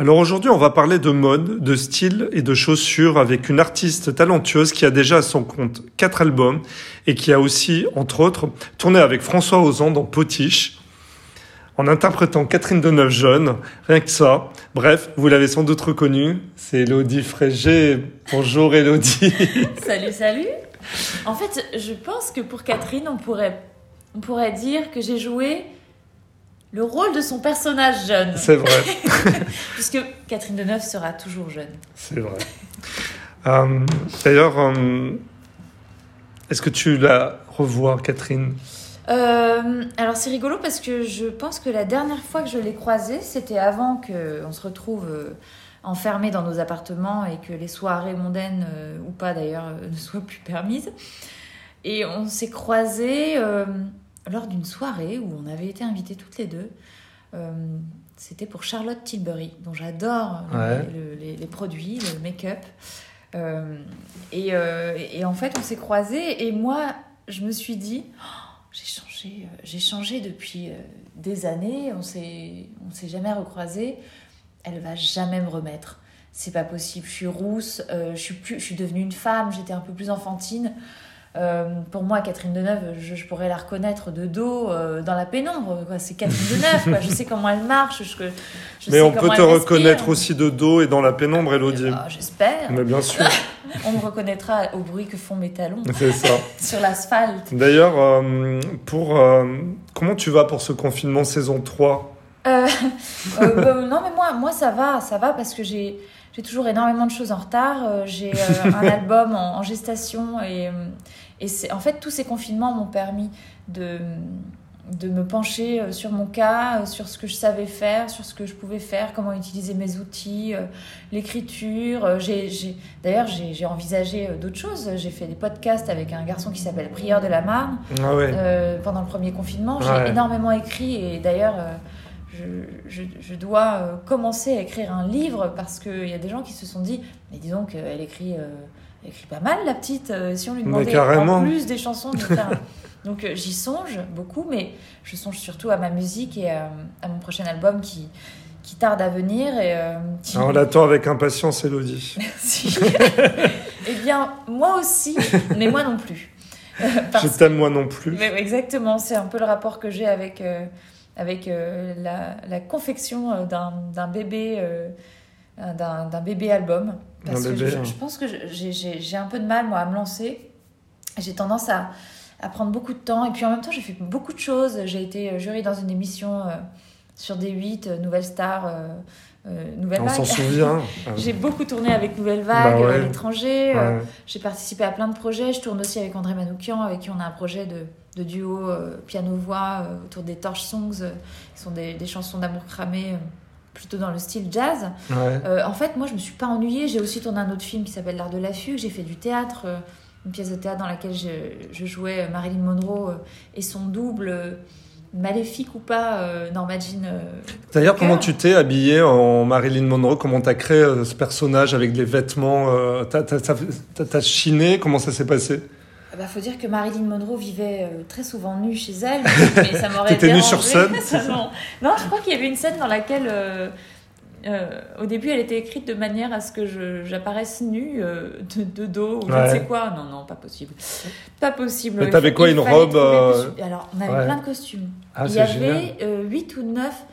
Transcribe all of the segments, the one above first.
Alors aujourd'hui, on va parler de mode, de style et de chaussures avec une artiste talentueuse qui a déjà à son compte quatre albums et qui a aussi, entre autres, tourné avec François Ozan dans Potiche en interprétant Catherine Deneuve jeune, rien que ça. Bref, vous l'avez sans doute reconnue, c'est Elodie Frégé. Bonjour Elodie. salut, salut. En fait, je pense que pour Catherine, on pourrait, on pourrait dire que j'ai joué le rôle de son personnage jeune. C'est vrai. Puisque Catherine Deneuve sera toujours jeune. C'est vrai. Euh, d'ailleurs, euh, est-ce que tu la revois, Catherine? Euh, alors c'est rigolo parce que je pense que la dernière fois que je l'ai croisée, c'était avant qu'on se retrouve enfermés dans nos appartements et que les soirées mondaines, ou pas d'ailleurs, ne soient plus permises. Et on s'est croisés lors d'une soirée où on avait été invités toutes les deux. c'était pour Charlotte Tilbury, dont j'adore les, produits, le make-up. Et, et, en fait, on s'est croisés et moi, je me suis dit j'ai changé, euh, j'ai changé depuis euh, des années, on s'est, on s'est jamais recroisé. Elle va jamais me remettre. C'est pas possible. Je suis rousse, euh, je suis plus, je suis devenue une femme. J'étais un peu plus enfantine. Pour moi, Catherine Deneuve, je, je, pourrais la reconnaître de dos dans la pénombre. C'est Catherine Deneuve. Quoi. Je sais comment elle marche. Je, je Mais on peut te reconnaître aussi de dos et dans la pénombre, Elodie. Ah, j'espère. Mais bien sûr. On me reconnaîtra au bruit que font mes talons. Ça. sur l'asphalte. D'ailleurs, euh, pour euh, comment tu vas pour ce confinement saison 3 euh, bah, Non, mais moi, moi, ça va, ça va parce que j'ai. J'ai toujours énormément de choses en retard. J'ai un album en, en, gestation et, et c'est en fait tous ces confinements m'ont permis de, de me pencher euh, sur mon cas, euh, sur ce que je savais faire, sur ce que je pouvais faire, comment utiliser mes outils, euh, l'écriture. D'ailleurs, j'ai envisagé d'autres choses. J'ai fait des podcasts avec un garçon qui s'appelle Prieur de la Marne ah pendant le premier confinement. J'ai énormément écrit et d'ailleurs, je, je, dois commencer à écrire un livre parce qu'il y a des gens qui se sont dit, mais disons qu'elle écrit, écrit pas mal, la petite. si on lui demandait en plus des chansons de faire donc euh, j'y songe beaucoup, mais je songe surtout à ma musique et euh, à, mon prochain album qui, qui tarde à venir. Et, euh, ah, on l'attend avec impatience, Elodie. Merci. eh bien, moi aussi, mais moi non plus. je t'aime moi non plus. Mais, exactement, c'est un peu le rapport que j'ai avec, avec la, la, confection d'un bébé. d'un bébé album parce que je, je, pense que j'ai un peu de mal moi à me lancer j'ai tendance à, à prendre beaucoup de temps. Et puis en même temps, j'ai fait beaucoup de choses. J'ai été euh, jury dans une émission euh, sur D8, euh, Nouvelle Star. Nouvelle On Vague. s'en souvient. j'ai beaucoup tourné avec Nouvelle Vague bah à l'étranger. j'ai participé à plein de projets. Je tourne aussi avec André Manoukian, avec qui on a un projet de, de duo piano-voix autour des Torch Songs, qui sont des, des chansons d'amour cramé plutôt dans le style jazz. en fait, moi, je me suis pas ennuyée. J'ai aussi tourné un autre film qui s'appelle L'Art de la fugue. J'ai fait du théâtre une pièce de théâtre dans laquelle je, jouais Marilyn Monroe euh, et son double euh, maléfique ou pas, euh, Norma Jean. D'ailleurs, comment tu t'es habillée en Marilyn Monroe? Comment t'as créé ce personnage avec des vêtements T'as chiné? Comment ça s'est passé? Bah, faut dire que Marilyn Monroe vivait très souvent nue chez elle, mais ça m'aurait T'étais nue sur scène Non, je crois qu'il y avait une scène dans laquelle euh, au début, elle était écrite de manière à ce que j'apparaisse nue euh, de, dos ou je ne sais quoi. Non, non, pas possible. Pas possible. Mais t'avais quoi, une robe euh, Alors, on avait plein de costumes. Ah, il y avait 8 ou 9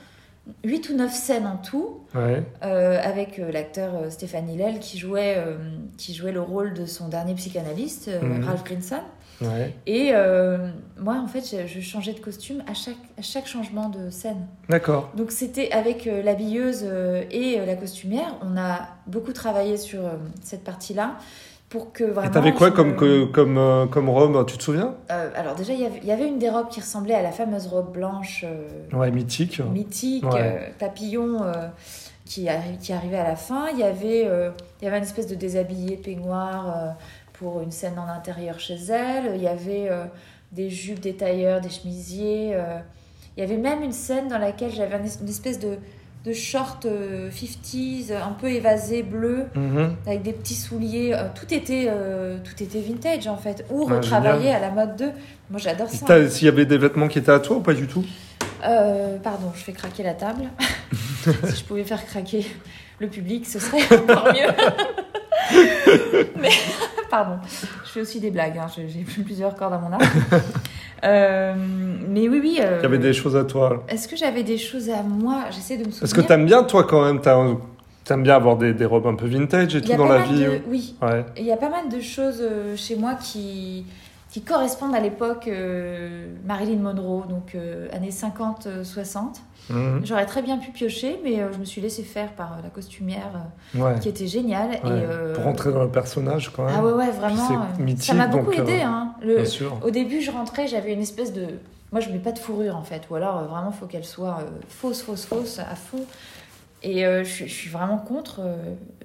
8 ou 9 scènes en tout, avec l'acteur Stéphane Hillel qui jouait, qui jouait le rôle de son dernier psychanalyste, mhm. Ralph Grinson. Et euh, moi, en fait, je, changeais de costume à chaque, à chaque changement de scène. D'accord. Donc, c'était avec euh, l'habilleuse euh, et la costumière. On a beaucoup travaillé sur cette partie-là pour que vraiment. Et t'avais quoi comme, comme, comme robe Tu te souviens? Alors, déjà, il y, avait, une des robes qui ressemblait à la fameuse robe blanche. ouais, mythique. Mythique, papillon. qui, qui arrivait à la fin, il y avait, il y avait une espèce de déshabillé peignoir pour une scène en intérieur chez elle. Il y avait euh, des jupes, des tailleurs, des chemisiers. Euh. il y avait même une scène dans laquelle j'avais une espèce de, de short 50s, euh, un peu évasé, bleu, mhm. avec des petits souliers. tout, était, tout était vintage en fait, ou ah, retravaillé à la mode 2. Moi j'adore ça. S'il y avait des vêtements qui étaient à toi ou pas du tout? Euh, pardon, je fais craquer la table. si je pouvais faire craquer le public, ce serait encore mieux. mais, pardon, je fais aussi des blagues. Hein. J'ai plusieurs cordes à mon arc. Euh, mais oui, oui. Il y avait des choses à toi. Est-ce que j'avais des choses à moi? J'essaie de me souvenir. Parce que t'aimes bien, toi, quand même. T'aimes bien avoir des, des, robes un peu vintage et tout dans la vie Oui. Ouais. Il y a pas mal de choses chez moi qui, qui correspondent à l'époque euh, Marilyn Monroe, donc euh, années 50-60. Mhm. J'aurais très bien pu piocher, mais euh, je me suis laissée faire par la costumière qui était géniale. Et, Pour rentrer dans le personnage, quand même. Ah ouais, ouais, vraiment. ça m'a beaucoup aidé. Hein. Le, au début, je rentrais, j'avais une espèce de. Moi, je mets pas de fourrure en fait, ou alors vraiment, il faut qu'elle soit fausse, fausse, fausse, à fond. Et je, je, suis vraiment contre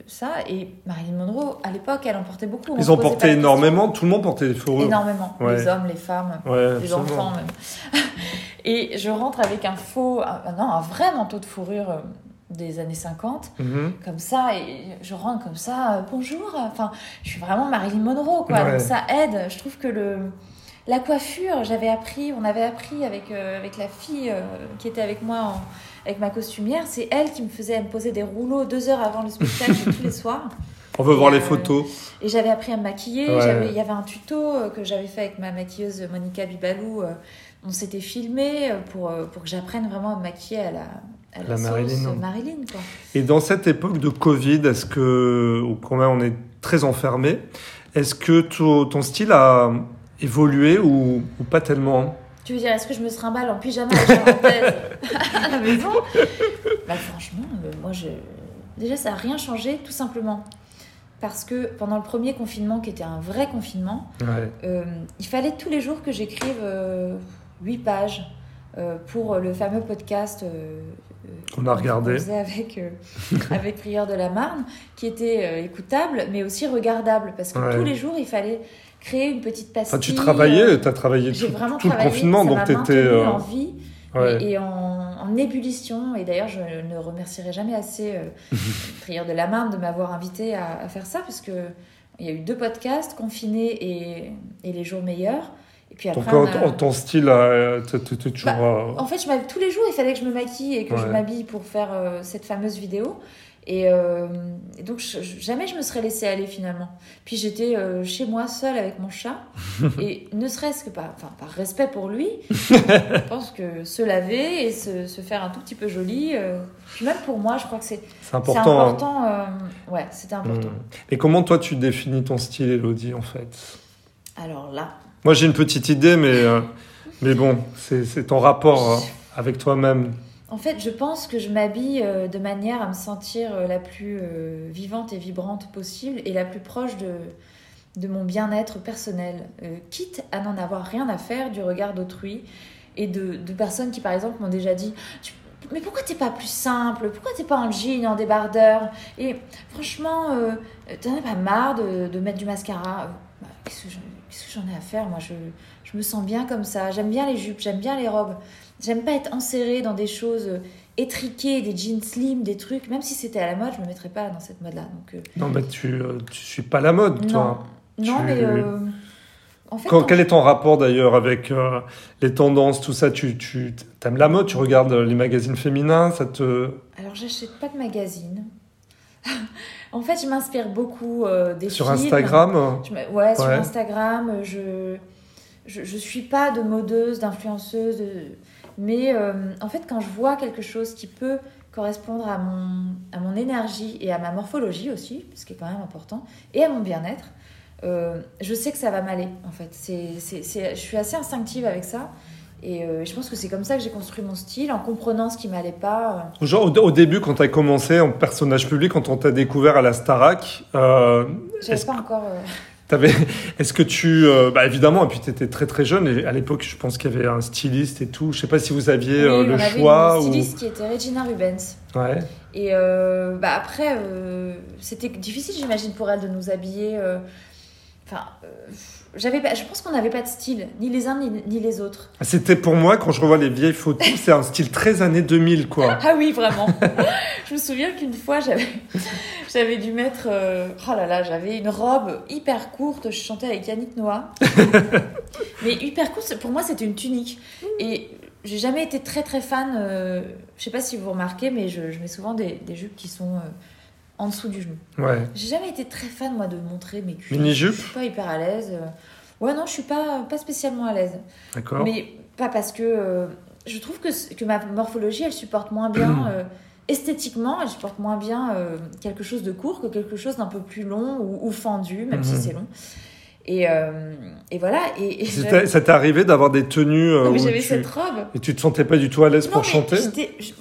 ça. Et Marilyn Monroe, à l'époque, elle en portait beaucoup. Ils en portaient énormément. Tout le monde portait des fourrures. Énormément. Les hommes, les femmes, les enfants même. et je rentre avec un faux, un, non, un vrai manteau de fourrure euh, des années 50, mhm. comme ça, et je rentre comme ça, euh, bonjour. Enfin, je suis vraiment Marilyn Monroe, quoi. Donc ça aide. Je trouve que le la coiffure, j'avais appris, on avait appris avec, euh, avec la fille qui était avec moi en avec ma costumière, c'est elle qui me faisait me poser des rouleaux deux heures avant le spectacle tous les soirs. On veut voir les euh, photos. Et j'avais appris à me maquiller. Il y avait un tuto euh, que j'avais fait avec ma maquilleuse Monica Bibalou. Euh, on s'était filmé pour, pour que j'apprenne vraiment à me maquiller à la, à la, Marilyn. Marilyn quoi. Et dans cette époque de Covid, est-ce que, quand même on est très enfermé, est-ce que ton, style a évolué ou, ou pas tellement tu veux dire, est-ce que je me trimballe en pyjama à la maison? Bah, Franchement, euh, moi, je... déjà, ça n'a rien changé, tout simplement. Parce que pendant le premier confinement, qui était un vrai confinement, euh, il fallait tous les jours que j'écrive euh, 8 pages euh, pour le fameux podcast qu'on a regardé avec, avec Prieur de la Marne, qui était écoutable, mais aussi regardable. Parce que tous les jours, il fallait créer une petite pastille. tu travaillais, euh, tu as travaillé tout, tout le confinement, donc tu étais. Euh, en vie et, en, en, ébullition. Et d'ailleurs, je ne remercierai jamais assez euh, Prière de la Marne de m'avoir invité à, faire ça, parce que il y a eu deux podcasts, Confinés et, et Les Jours Meilleurs. Et puis après, Donc, en, ton style, tu toujours. Bah, en fait, je tous les jours, il fallait que je me maquille et que je m'habille pour faire cette fameuse vidéo. Euh, et, donc, jamais je me serais laissée aller finalement. Puis j'étais euh, chez moi seule avec mon chat. et ne serait-ce que par, enfin, par respect pour lui, je pense que se laver et se, se, faire un tout petit peu joli, euh, puis même pour moi, je crois que c'est important. important ouais, c'était important. Hmm. Et comment toi tu définis ton style, Elodie, en fait? Alors là. Moi j'ai une petite idée, mais, mais bon, c'est ton rapport avec toi-même. En fait, je pense que je m'habille euh, de manière à me sentir euh, la plus euh, vivante et vibrante possible et la plus proche de, mon bien-être personnel, quitte à n'en avoir rien à faire du regard d'autrui et de, personnes qui, par exemple, m'ont déjà dit Mais pourquoi t'es pas plus simple? Pourquoi t'es pas en jean, en débardeur? Et franchement, t'en as pas marre de, mettre du mascara? Bah, Qu'est-ce que j'en ai à faire? Moi, je me sens bien comme ça. J'aime bien les jupes, j'aime bien les robes. J'aime pas être enserrée dans des choses euh, étriquées, des jeans slim, des trucs. Même si c'était à la mode, je me mettrais pas dans cette mode-là. Donc, euh, Non, mais tu, euh, tu suis pas la mode, toi. Non, mais. En fait, Quand, Quel est ton rapport d'ailleurs avec les tendances, tout ça? Tu, tu aimes la mode Tu regardes les magazines féminins Ça te. Alors, j'achète pas de magazines. en fait, je m'inspire beaucoup des Sur Instagram? Ouais, sur Instagram. Je... je. Je suis pas de modeuse, d'influenceuse. De mais euh, en fait, quand je vois quelque chose qui peut correspondre à mon, à mon énergie et à ma morphologie aussi, ce qui est quand même important, et à mon bien-être, euh, je sais que ça va m'aller, en fait. C'est, c'est, je suis assez instinctive avec ça. Et euh, je pense que c'est comme ça que j'ai construit mon style, en comprenant ce qui m'allait pas. Genre, au, début, quand tu as commencé en personnage public, quand on t'a découvert à la Starac. Euh, J'avais pas encore. Est-ce que tu, euh, bah évidemment, et puis tu étais très très jeune, et à l'époque, je pense qu'il y avait un styliste et tout. Je sais pas si vous aviez euh, le on avait choix. Une styliste qui était Regina Rubens. Ouais. Et euh, bah après, c'était difficile, j'imagine, pour elle de nous habiller. Enfin, j'avais, je pense qu'on n'avait pas de style, ni les uns ni, les autres. C'était pour moi, quand je revois les vieilles photos, c'est un style très années 2000, quoi. ah oui, vraiment. je me souviens qu'une fois, j'avais, j'avais dû mettre, euh, oh là là, j'avais une robe hyper courte, je chantais avec Yannick Noah. Mais hyper courte, pour moi, c'était une tunique. Et j'ai jamais été très très fan. euh, je sais pas si vous remarquez, mais je, je mets souvent des, des jupes qui sont euh, en dessous du genou. Ouais. J'ai jamais été très fan moi de montrer mes cuisses. Mini-jupe Je suis pas hyper à l'aise. euh. Ouais non, je suis pas pas spécialement à l'aise. D'accord. Mais pas parce que euh, je trouve que, que ma morphologie elle supporte moins bien euh, esthétiquement, elle supporte moins bien euh, quelque chose de court que quelque chose d'un peu plus long ou, ou fendu, même si Mhm. c'est long. Et, euh, et voilà. Et, Ça t'est arrivé d'avoir des tenues euh, non, mais où j'avais tu... cette robe. et tu te sentais pas du tout à l'aise pour chanter?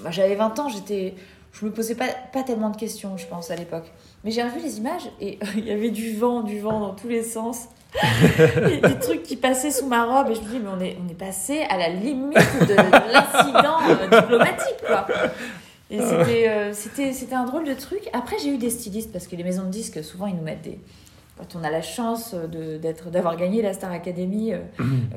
bah, J'avais 20 ans, j'étais. Je me posais pas, pas tellement de questions, je pense, à l'époque. Mais j'ai revu les images et il y avait du vent, du vent dans tous les sens. Et des trucs qui passaient sous ma robe et je me dis, mais on est, on est passé à la limite de, de l'incident euh, diplomatique, quoi. Et c'était, euh, c'était, c'était un drôle de truc. Après, j'ai eu des stylistes parce que les maisons de disques, souvent, ils nous mettent des. Quand on a la chance d'avoir gagné la Star Academy, euh,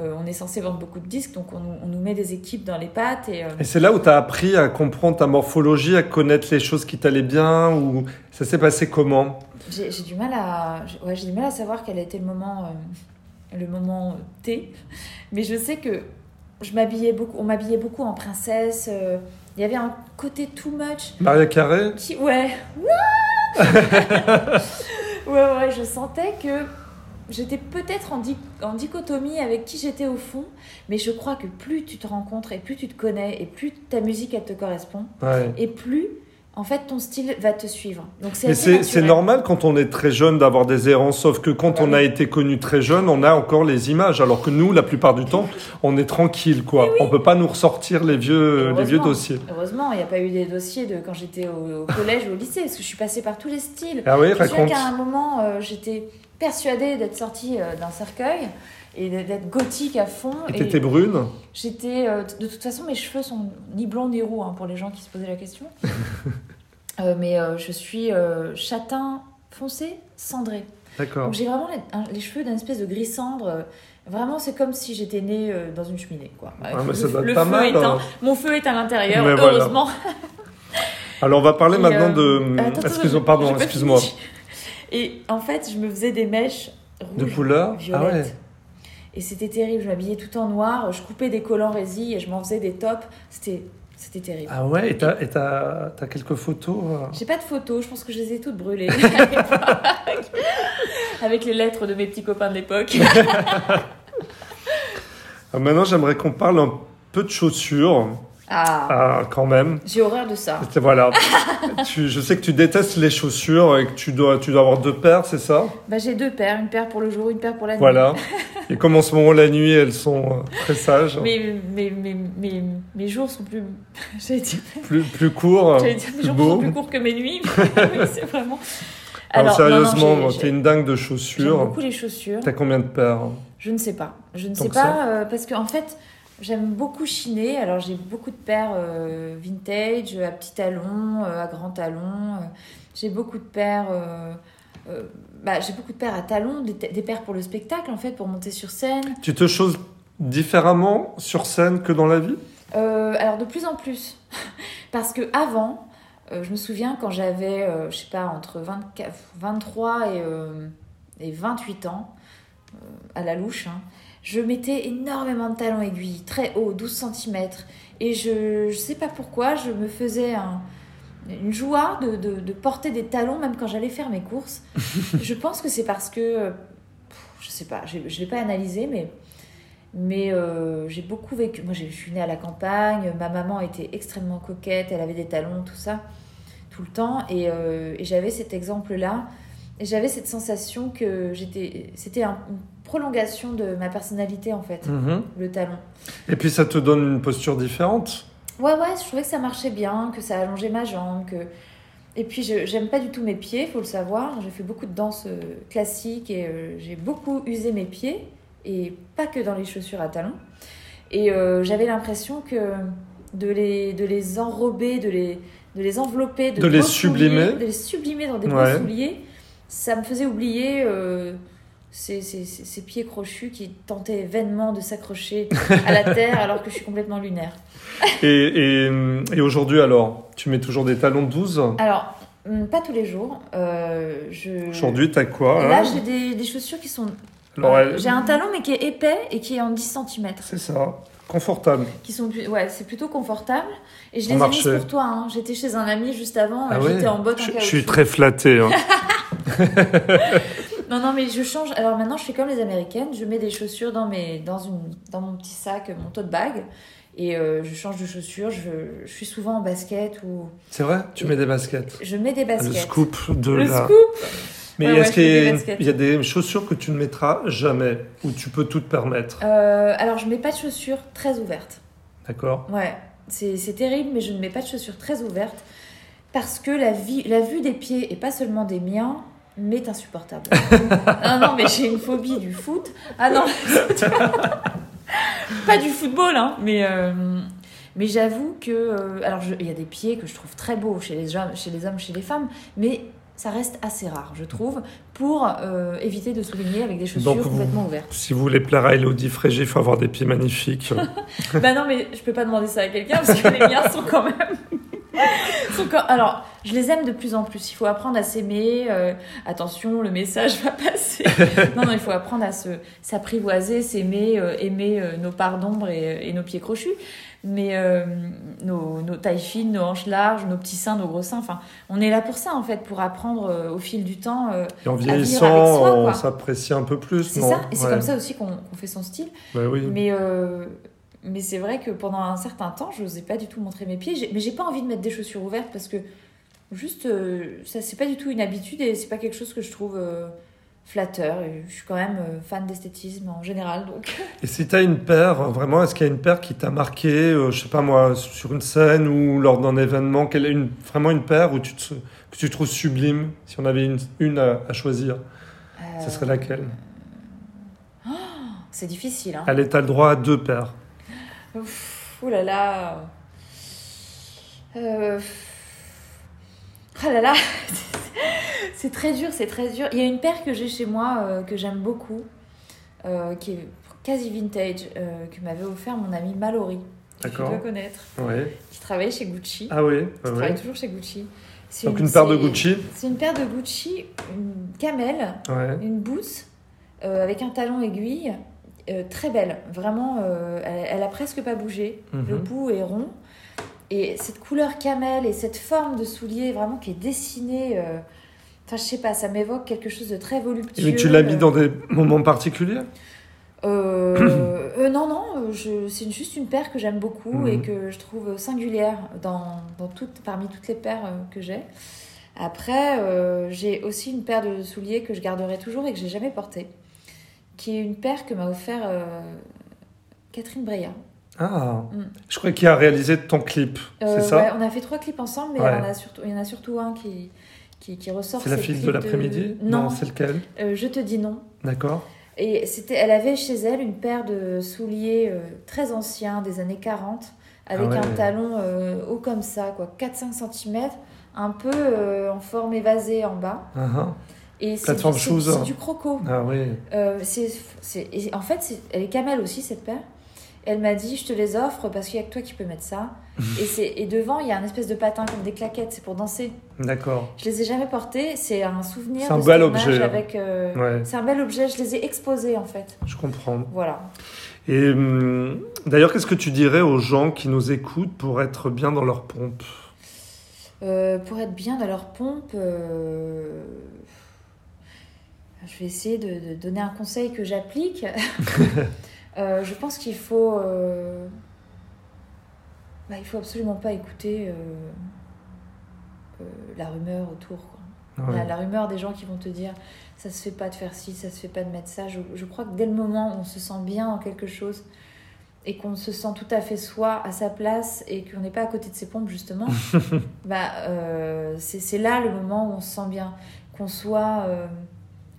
euh, on est censé vendre beaucoup de disques, donc on, nous- on nous met des équipes dans les pattes et. euh, Et c'est là où tu as appris à comprendre ta morphologie, à connaître les choses qui t'allaient bien, ou ça s'est passé comment? J'ai du mal à, ouais, du mal à savoir quel a été le moment, le moment T. Mais je sais que je m'habillais beaucoup, on m'habillait beaucoup en princesse. Il y avait un côté too much. Maria Carré Qui, ouais, ouais, ouais, je sentais que j'étais peut-être en, di- en dichotomie avec qui j'étais au fond. Mais je crois que plus tu te rencontres et plus tu te connais et plus ta musique elle te correspond Ouais. et plus en fait ton style va te suivre. Donc c'est c'est normal quand on est très jeune d'avoir des errances, sauf que quand on a été connu très jeune, on a encore les images, alors que nous, la plupart du temps, on est tranquille, quoi. On peut pas nous ressortir les vieux, les vieux dossiers. Heureusement, il n'y a pas eu des dossiers de quand j'étais au, au collège ou au lycée, parce que je suis passée par tous les styles. Ah oui, Je raconte. qu'à un moment, euh, j'étais persuadée d'être sortie euh, d'un cercueil et d'être gothique à fond. Et t'étais brune j'étais. euh, de toute façon, mes cheveux sont ni blonds ni roux, hein, pour les gens qui se posaient la question. Euh, mais euh, je suis châtain foncé, cendré. D'accord. Donc j'ai vraiment les, un- les cheveux d'un espèce de gris cendre. Vraiment, c'est comme si j'étais née dans une cheminée, quoi. Ah, mais le, ça doit être le pas feu mal. éteint. hein. Mon feu est à l'intérieur, voilà. heureusement. Alors on va parler Et, maintenant de... attends, j'ai- pardon, excuse-moi. Et en fait, je me faisais des mèches De rouges, couleur Ah violettes. ouais. Et c'était terrible. Je m'habillais tout en noir. Je coupais des collants résille et je m'en faisais des tops. C'était, c'était terrible. Ah ouais, et t'as et t'as- t'as quelques photos euh J'ai pas de photos. Je pense que je les ai toutes brûlées. à l'époque. Avec les lettres de mes petits copains de l'époque. Ah, Maintenant, j'aimerais qu'on parle un peu de chaussures, Ah, ah, quand même. j'ai horreur de ça. Voilà. tu, je sais que tu détestes les chaussures et que tu dois, tu dois avoir deux paires, c'est ça? Bah, j'ai deux paires. Une paire pour le jour, une paire pour la nuit. Voilà. Et comme en ce moment, la nuit, elles sont euh, très sages, Mes, mes, mes, mes, mes jours sont plus. J'allais dire, plus, plus courts, j'allais dire, mes plus jours beaux. sont plus courts que mes nuits. mais oui, c'est vraiment. Alors, sérieusement, t'es une dingue de J'aime chaussures. beaucoup les chaussures. T'as combien de paires? Je ne sais pas. Je ne Tant sais pas euh, parce qu'en fait, j'aime beaucoup chiner. Alors j'ai beaucoup de paires euh, vintage, à petits talons, euh, à grands talons. euh, j'ai beaucoup de paires. euh, euh, bah, j'ai beaucoup de paires à talons, des, des paires pour le spectacle en fait, pour monter sur scène. Tu te choses différemment sur scène que dans la vie? Euh, alors de plus en plus, parce que avant, euh, je me souviens quand j'avais, euh, je sais pas, entre 24, 23 et, euh, et 28 ans, euh, à la louche, hein, je mettais énormément de talons aiguilles, très hauts, 12 cm, et je, je sais pas pourquoi, je me faisais un- une joie de, de- de porter des talons même quand j'allais faire mes courses. je pense que c'est parce que, euh, je sais pas, je, je vais pas analyser, mais mais euh, j'ai beaucoup vécu. Moi, je suis née à la campagne. Ma maman était extrêmement coquette. Elle avait des talons, tout ça, tout le temps. Et, euh, et j'avais cet exemple-là. Et j'avais cette sensation que j'étais. C'était un- une prolongation de ma personnalité, en fait, Mhm. le talon. Et puis ça te donne une posture différente? Ouais, ouais, je trouvais que ça marchait bien, que ça allongeait ma jambe, que. Et puis, j'aime pas du tout mes pieds, faut le savoir. J'ai fait beaucoup de danse euh, classique et euh, j'ai beaucoup usé mes pieds, et pas que dans les chaussures à talons. Et euh, j'avais l'impression que de les, de les enrober, de les, de les envelopper, de, De les sublimer. souliers, de les sublimer dans des Ouais. beaux souliers, ça me faisait oublier euh, ces, ces- ces- pieds crochus qui tentaient vainement de s'accrocher à la terre alors que je suis complètement lunaire. Et, et, et aujourd'hui alors Tu mets toujours des talons de 12 Alors, hum, pas tous les jours. Euh, je... Aujourd'hui, t'as quoi Là, hein j'ai des, des chaussures qui sont. Euh, elle- J'ai un talon, mais qui est épais et qui est en 10 cm. C'est ça. Confortable. qui sont ouais, c'est plutôt confortable. Et je les ai mises pour toi. hein. J'étais chez un ami juste avant. Ah J'étais ouais en botte en je, suis très flatté. hein. Non, non, mais je change. Alors maintenant, je fais comme les Américaines. Je mets des chaussures dans, mes, dans, une, dans mon petit sac, mon tote bag. Et euh, je change de chaussures. Je, je suis souvent en basket ou. C'est vrai? Tu mets des baskets. Je mets des baskets. Le scoop de Le la. scoop Mais Ouais, est-ce ouais, qu'il y, a des une- baskets. il y a des chaussures que tu ne mettras jamais ou tu peux tout te permettre? Euh, Alors, je mets pas de chaussures très ouvertes. D'accord Ouais, c'est c'est terrible, mais je ne mets pas de chaussures très ouvertes parce que la, vie, la vue des pieds, et pas seulement des miens, m'est insupportable. ah non, mais j'ai une phobie du foot. Ah non, pas du football, hein, mais, euh, mais j'avoue que. euh, alors, il y a des pieds que je trouve très beaux chez les, hommes, chez les hommes, chez les femmes, mais ça reste assez rare, je trouve, pour euh, éviter de souligner avec des chaussures Donc, vous- complètement ouvertes. Si vous voulez plaire à Elodie Frégé, il faut avoir des pieds magnifiques. Bah non, mais je peux pas demander ça à quelqu'un parce que les miens sont quand même. Alors, je les aime de plus en plus. Il faut apprendre à s'aimer. euh, attention, le message va passer. non, non, il faut apprendre à se s'apprivoiser, s'aimer, euh, aimer euh, nos parts d'ombre et, et nos pieds crochus. Mais nos, nos tailles fines, nos hanches larges, nos petits seins, nos gros seins. Enfin, on est là pour ça en fait, pour apprendre au fil du temps. Et en vivre vieillissant, avec soi, on s'apprécie un peu plus, c'est ça, et c'est comme ça aussi qu'on fait son style. Bah oui. Mais, mais c'est vrai que pendant un certain temps, je n'osais pas du tout montrer mes pieds. Mais j'ai pas envie de mettre des chaussures ouvertes parce que juste, euh, ça c'est pas du tout une habitude et c'est pas quelque chose que je trouve euh, flatteur. Et je suis quand même euh, fan d'esthétisme en général, donc. Et si tu as une paire, vraiment, est-ce qu'il y a une paire qui t'a marqué, euh, je sais pas moi, sur une scène ou lors d'un événement, quelle est une, vraiment une paire où tu te- que tu trouves sublime, si on avait une, une à, à choisir, ce serait laquelle? Euh, C'est difficile, hein. Allez, t'as le droit à deux paires. Ouf, ouh là là. Euh... Oh là là. c'est très dur, c'est très dur. Il y a une paire que j'ai chez moi euh, que j'aime beaucoup, euh, qui est quasi vintage, euh, que m'avait offert mon ami Mallory. que Tu D'accord. dois connaître. Ouais. Qui travaillait chez Gucci. Ah oui, qui ouais, travaille toujours chez Gucci. C'est Donc une paire de Gucci. C'est une paire de Gucci, une camel, Ouais. une boot euh, avec un talon aiguille, euh, très belle. Vraiment, euh, elle, elle a presque pas bougé. Le Mhm. bout est rond. Et cette couleur camel et cette forme de soulier vraiment qui est dessinée. euh, Enfin, je sais pas, ça m'évoque quelque chose de très voluptueux. Mais tu l'habilles dans des moments particuliers? Euh, non, non, c'est juste une paire que j'aime beaucoup Mhm. et que je trouve singulière dans, dans toutes, parmi toutes les paires que j'ai. Après, j'ai aussi une paire de souliers que je garderai toujours et que j'ai jamais portée, qui est une paire que m'a offert euh, Catherine Breillat. Ah, Mm. je crois qu'il a réalisé ton clip, Euh, c'est ça? ouais, on a fait trois clips ensemble, mais Ouais. on a surtout, il y en a surtout un qui, qui, qui ressort. C'est la le fille de l'après-midi? Non, c'est lequel? Euh, je te dis non. D'accord. Et c'était, elle avait chez elle une paire de souliers très anciens, des années 40, avec Ah ouais. un talon haut comme ça, quoi, 4-5 cm, un peu en forme évasée en bas. Ah, ah. Et c'est Plateforme du, c'est- c'est du croco. Ah oui. Euh, c'est, c'est, et en fait, elle est camel aussi, cette paire. Elle m'a dit, je te les offre parce qu'il n'y a que toi qui peux mettre ça. et, c'est, et devant, il y a un espèce de patin comme des claquettes, c'est pour danser. D'accord. Je les ai jamais portés, c'est un souvenir. C'est un bel objet, hein. Avec, euh, Ouais, C'est un bel objet, je les ai exposés en fait. je comprends. Voilà. Et hum, d'ailleurs, qu'est-ce que tu dirais aux gens qui nous écoutent pour être bien dans leur pompe? Euh, pour être bien dans leur pompe, euh, je vais essayer de, de donner un conseil que j'applique. Euh, je pense qu'il faut, euh, bah, il faut absolument pas écouter euh, la rumeur autour. quoi. Ouais. La, la rumeur des gens qui vont te dire ça se fait pas de faire ci, ça se fait pas de mettre ça. Je, je crois que dès le moment où on se sent bien dans quelque chose et qu'on se sent tout à fait soi à sa place et qu'on n'est pas à côté de ses pompes justement, bah c'est là le moment où on se sent bien. Qu'on soit,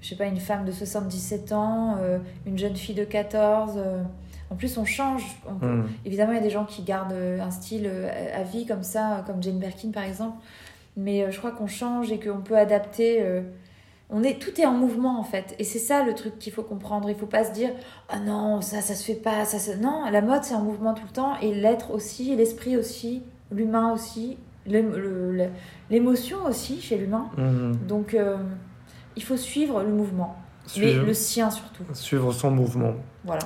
je sais pas, une femme de 77 ans, euh, une jeune fille de 14. euh, en plus, on change. On peut- Hum. Évidemment, il y a des gens qui gardent euh, un style à vie comme ça, comme Jane Birkin par exemple. Mais je crois qu'on change et qu'on peut adapter. euh, on est, tout est en mouvement en fait. Et c'est ça le truc qu'il faut comprendre. Il faut pas se dire Ah non, ça, ça se fait pas. Ça, se... Non, la mode c'est en mouvement tout le temps. Et l'être aussi, l'esprit aussi, l'humain aussi, l'émotion aussi chez l'humain. Hum. Donc euh, il faut suivre le mouvement. Mais Suivre, le sien surtout. suivre son mouvement. Voilà.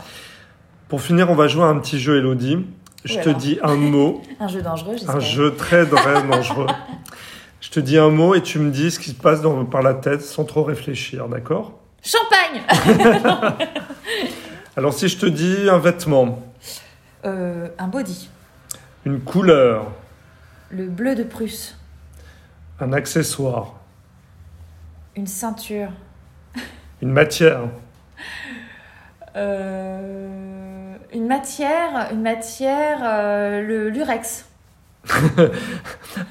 Pour finir, on va jouer à un petit jeu, Elodie. Je te dis un mot, Un jeu dangereux, j'espère. un jeu très, très dangereux. Je te dis un mot et tu me dis ce qui se passe dans, par la tête sans trop réfléchir, d'accord? Champagne Alors si je te dis un vêtement, Euh, Un body. une couleur, Le bleu de Prusse. un accessoire, Une ceinture. une matière, Euh, Une matière. Une matière. euh, le lurex.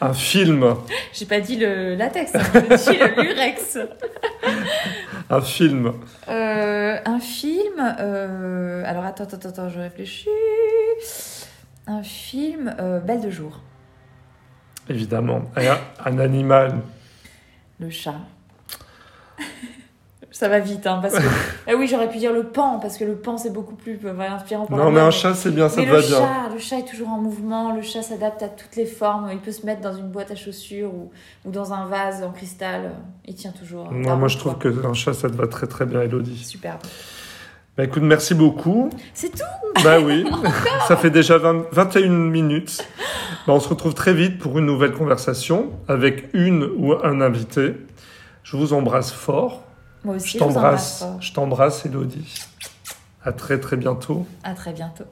un film, J'ai pas dit le latex, hein, j'ai dit le lurex. un film, Euh, un film. alors attends, attends, attends, je réfléchis. Un film. Belle de jour. évidemment, un animal. Le chat. Ça va vite, hein, parce que. Ah oui, j'aurais pu dire le pan, parce que le pan c'est beaucoup plus euh, inspirant pour Non mais un chat c'est bien, ça Mais te va le bien. chat, le chat est toujours en mouvement, le chat s'adapte à toutes les formes, il peut se mettre dans une boîte à chaussures ou, ou dans un vase en cristal, il tient toujours. Non, la moi je trouve quoi. que un chat ça te va très très bien, Elodie. Superbe. Bah écoute, merci beaucoup. C'est tout Bah oui, ça fait déjà 20 21 minutes. Bah, on se retrouve très vite pour une nouvelle conversation avec une ou un invité. Je vous embrasse fort. Moi aussi, Je t'embrasse, je t'embrasse, Elodie. À très très bientôt. À très bientôt.